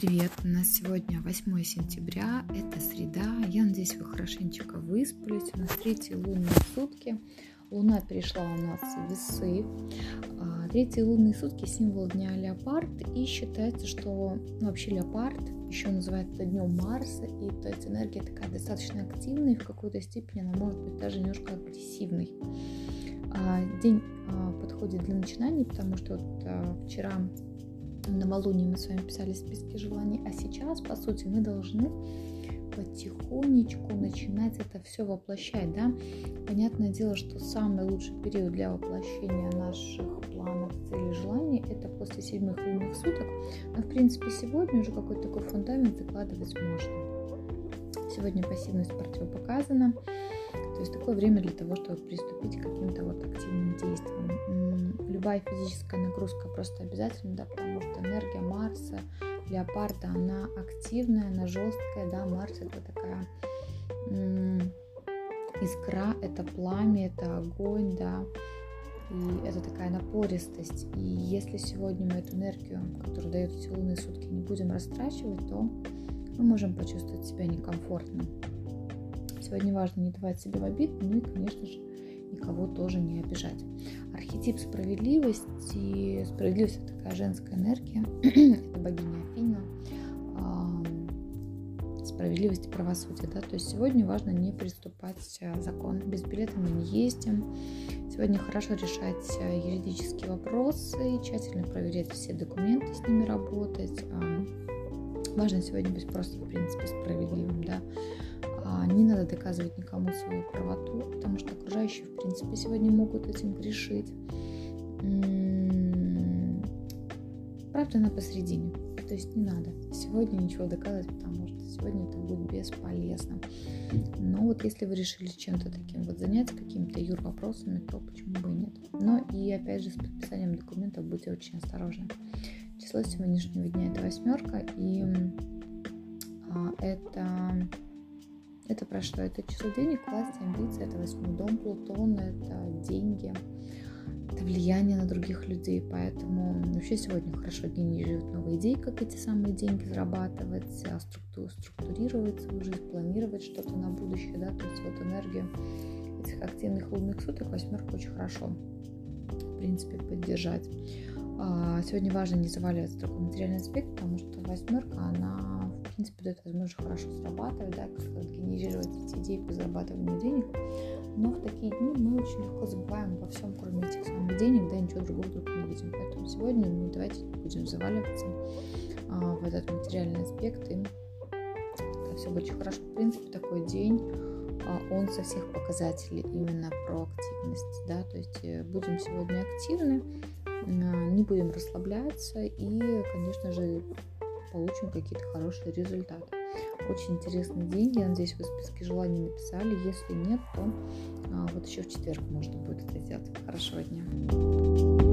привет! У нас сегодня 8 сентября, это среда. Я надеюсь, вы хорошенечко выспались. У нас третьи лунные сутки. Луна перешла у нас в весы. А, третьи лунные сутки – символ дня леопард. И считается, что ну, вообще леопард еще называется днем Марса. И то есть энергия такая достаточно активная, и в какой-то степени она может быть даже немножко агрессивной. А, день а, подходит для начинаний, потому что вот вчера новолуние мы с вами писали списки желаний, а сейчас, по сути, мы должны потихонечку начинать это все воплощать, да. Понятное дело, что самый лучший период для воплощения наших планов, целей, желаний это после седьмых лунных суток. Но, в принципе, сегодня уже какой-то такой фундамент закладывать можно. Сегодня пассивность противопоказана. То есть такое время для того, чтобы приступить к каким-то вот активным действиям. Любая физическая нагрузка просто обязательно, да, потому что энергия Марса, леопарда, она активная, она жесткая, да, Марс это такая искра, это пламя, это огонь, да, и это такая напористость. И если сегодня мы эту энергию, которую дают эти лунные сутки, не будем растрачивать, то мы можем почувствовать себя некомфортно. Сегодня важно не давать себе в обид, ну и, конечно же, никого тоже не обижать. Архетип справедливости. Справедливость – это такая женская энергия. это богиня Афина. Справедливость и правосудие. Да? То есть сегодня важно не приступать э, закон. Без билета мы не ездим. Сегодня хорошо решать э, юридические вопросы, тщательно проверять все документы, с ними работать. Важно сегодня быть просто, в принципе, справедливым. Да? Доказывать никому свою правоту, потому что окружающие, в принципе, сегодня могут этим грешить. Правда, она посередине. То есть не надо сегодня ничего доказывать, потому что сегодня это будет бесполезно. Но вот если вы решили чем-то таким вот заняться, какими-то юр вопросами, то почему бы и нет. Но и опять же с подписанием документов будьте очень осторожны. Число сегодняшнего дня это восьмерка, и а, это это про что? Это число денег, власти, амбиции, это восьмой дом Плутона, это деньги, это влияние на других людей. Поэтому вообще сегодня хорошо генерируют новые идеи, как эти самые деньги зарабатывать, а структур, структурировать свою жизнь, планировать что-то на будущее. Да? То есть вот энергия этих активных лунных суток восьмерка очень хорошо, в принципе, поддержать. А, сегодня важно не заваливаться в материальный аспект, потому что восьмерка, она принципе, дает возможность хорошо срабатывать, да, как генерировать эти идеи по зарабатыванию денег. Но в такие дни мы очень легко забываем обо всем, кроме этих самых денег, да, ничего другого вдруг не видим. Поэтому сегодня мы давайте будем заваливаться а, в этот материальный аспект, и это все будет очень хорошо. В принципе, такой день а, он со всех показателей именно про активность, да, то есть э, будем сегодня активны, не будем расслабляться и, конечно же, получим какие-то хорошие результаты. Очень интересный день. Я надеюсь, вы списки желаний написали. Если нет, то а, вот еще в четверг можно будет это сделать. Хорошего дня.